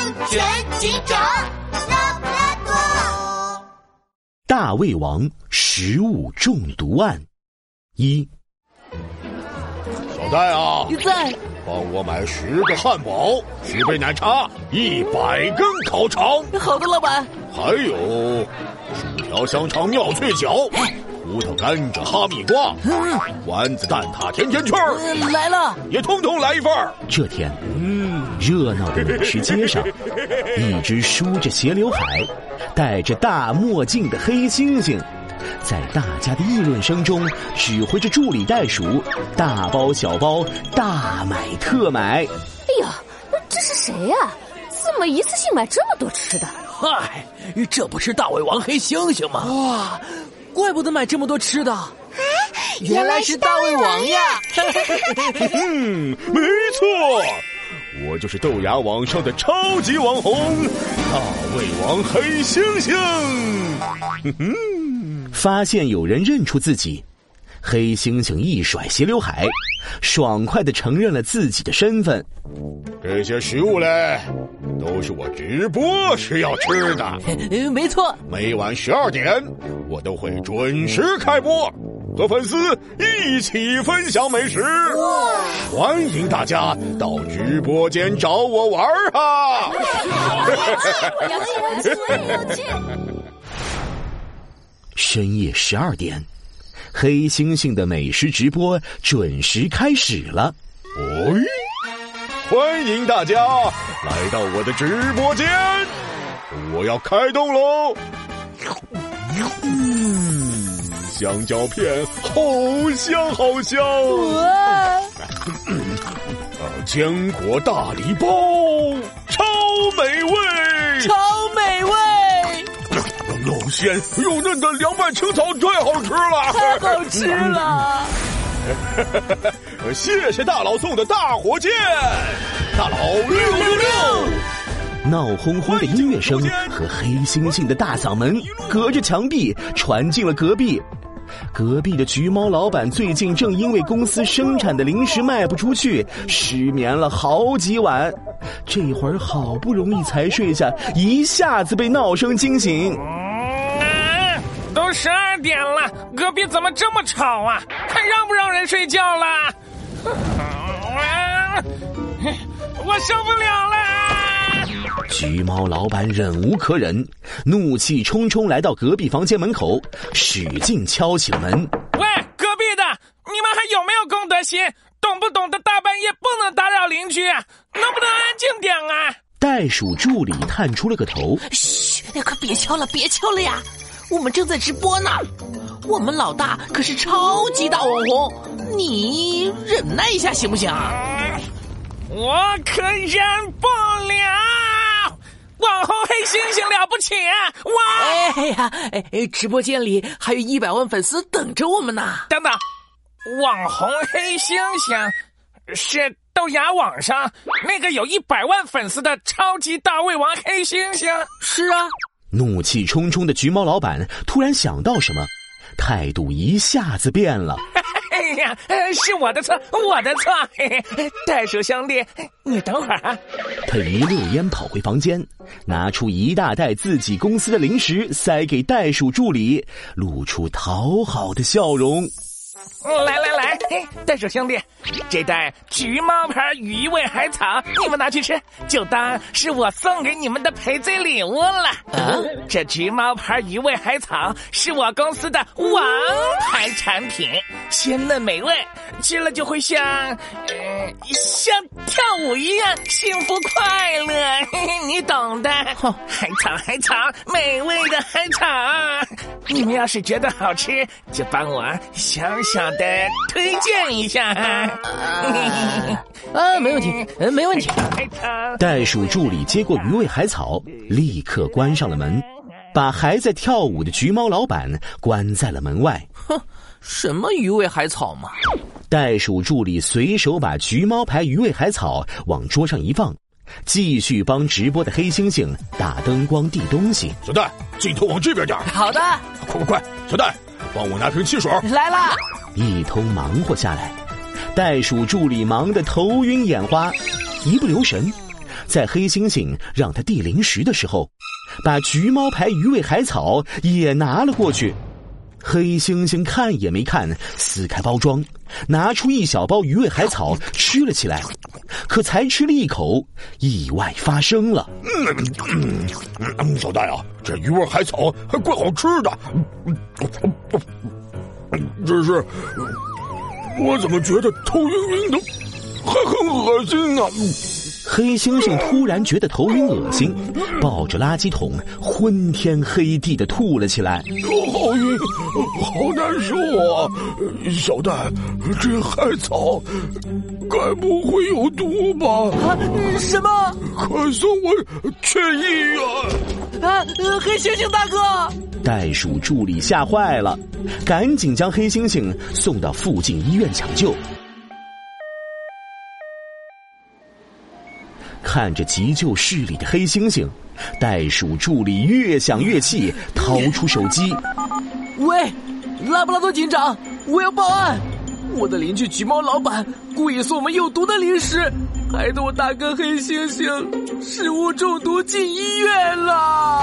安全警长拉布拉多。大胃王食物中毒案一，小戴啊，你在？帮我买十个汉堡，十杯奶茶，一百根烤肠，好的，老板。还有薯条、香肠、妙脆角，葡萄、甘蔗、哈密瓜，丸子、蛋挞、甜甜圈儿，来了，也通通来一份儿。这天，嗯热闹的美食街上，一只梳着斜刘海、戴着大墨镜的黑猩猩，在大家的议论声中，指挥着助理袋鼠大包小包大买特买。哎呀，这是谁呀、怎么一次性买这么多吃的？嗨，这不是大胃王黑猩猩吗？哇，怪不得买这么多吃的。原来是大胃王呀！嗯，没错，我就是豆芽网上的超级网红大胃王黑猩猩。发现有人认出自己，黑猩猩一甩斜刘海，爽快的承认了自己的身份。这些食物嘞，都是我直播时要吃的。呃没错，每晚十二点，我都会准时开播，和粉丝一起分享美食。欢迎大家到直播间找我玩儿啊！有趣，有趣，有趣！深夜十二点，黑猩猩的美食直播准时开始了。哎，欢迎大家来到我的直播间，我要开动喽！嗯，香蕉片好香好香，坚果大礼包超美味，超美味，又鲜又嫩的凉拌青草太好吃了，太好吃了！呃谢谢大佬送的大火箭，大佬六六六！闹哄哄的音乐声和黑猩猩的大嗓门隔着墙壁传进了隔壁。隔壁的橘猫老板最近正因为公司生产的零食卖不出去，失眠了好几晚。这会儿好不容易才睡下，一下子被闹声惊醒。啊！都十二点了，隔壁怎么这么吵啊？快让人睡觉了？啊！我受不了了！橘猫老板忍无可忍，怒气冲冲来到隔壁房间门口，使劲敲起了门。喂，隔壁的，你们还有没有公德心？懂不懂得大半夜不能打扰邻居啊？能不能安静点啊？袋鼠助理探出了个头，嘘，哎快别敲了，别敲了呀！我们正在直播呢，我们老大可是超级大网红，你忍耐一下行不行？我可忍不了！网红黑猩猩了不起啊！哇！哎呀，哎哎，直播间里还有一百万粉丝等着我们呢。等等，网红黑猩猩是豆芽网上那个有一百万粉丝的超级大胃王黑猩猩。是啊，怒气冲冲的橘猫老板突然想到什么，态度一下子变了。哎呀，呃是我的错，我的错。嘿嘿，袋鼠兄弟，你等会儿啊。他一溜烟跑回房间，拿出一大袋自己公司的零食塞给袋鼠助理，露出讨好的笑容。来来来，嘿袋鼠兄弟，这袋橘猫牌羽衣味海草，你们拿去吃，就当是我送给你们的赔罪礼物了。啊？这橘猫牌鱼味海草是我公司的王牌产品，鲜嫩美味，吃了就会像，呃，像跳舞一样幸福快乐，嘿嘿，你懂的。海草，海草，美味的海草，你们要是觉得好吃，就帮我小小的推荐一下。啊，没问题，呃，没问题。袋鼠助理接过鱼味海草，立刻关上了门，把还在跳舞的橘猫老板关在了门外。哼，什么鱼味海草嘛？袋鼠助理随手把橘猫牌鱼味海草往桌上一放，继续帮直播的黑猩猩打灯光递东西。小戴，镜头往这边点儿好的，快快快！小戴，帮我拿瓶汽水。来啦！一通忙活下来，袋鼠助理忙得头晕眼花，一不留神，在黑猩猩让他递零食的时候，把橘猫牌鱼味海草也拿了过去。黑猩猩看也没看，撕开包装，拿出一小包鱼味海草吃了起来。可才吃了一口，意外发生了。嗯嗯，小戴啊，这鱼味海草还怪好吃的。只是我怎么觉得头晕晕的，还很恶心呢？黑猩猩突然觉得头晕恶心，抱着垃圾桶昏天黑地的吐了起来。好晕，好难受啊！小蛋，这海草该不会有毒吧？啊，什么？快送我去医院！啊，黑猩猩大哥！袋鼠助理吓坏了，赶紧将黑猩猩送到附近医院抢救。看着急救室里的黑猩猩，袋鼠助理越想越气，掏出手机：“喂，拉布拉多警长，我要报案！我的邻居橘猫老板故意送我们有毒的零食，害得我大哥黑猩猩食物中毒进医院了。”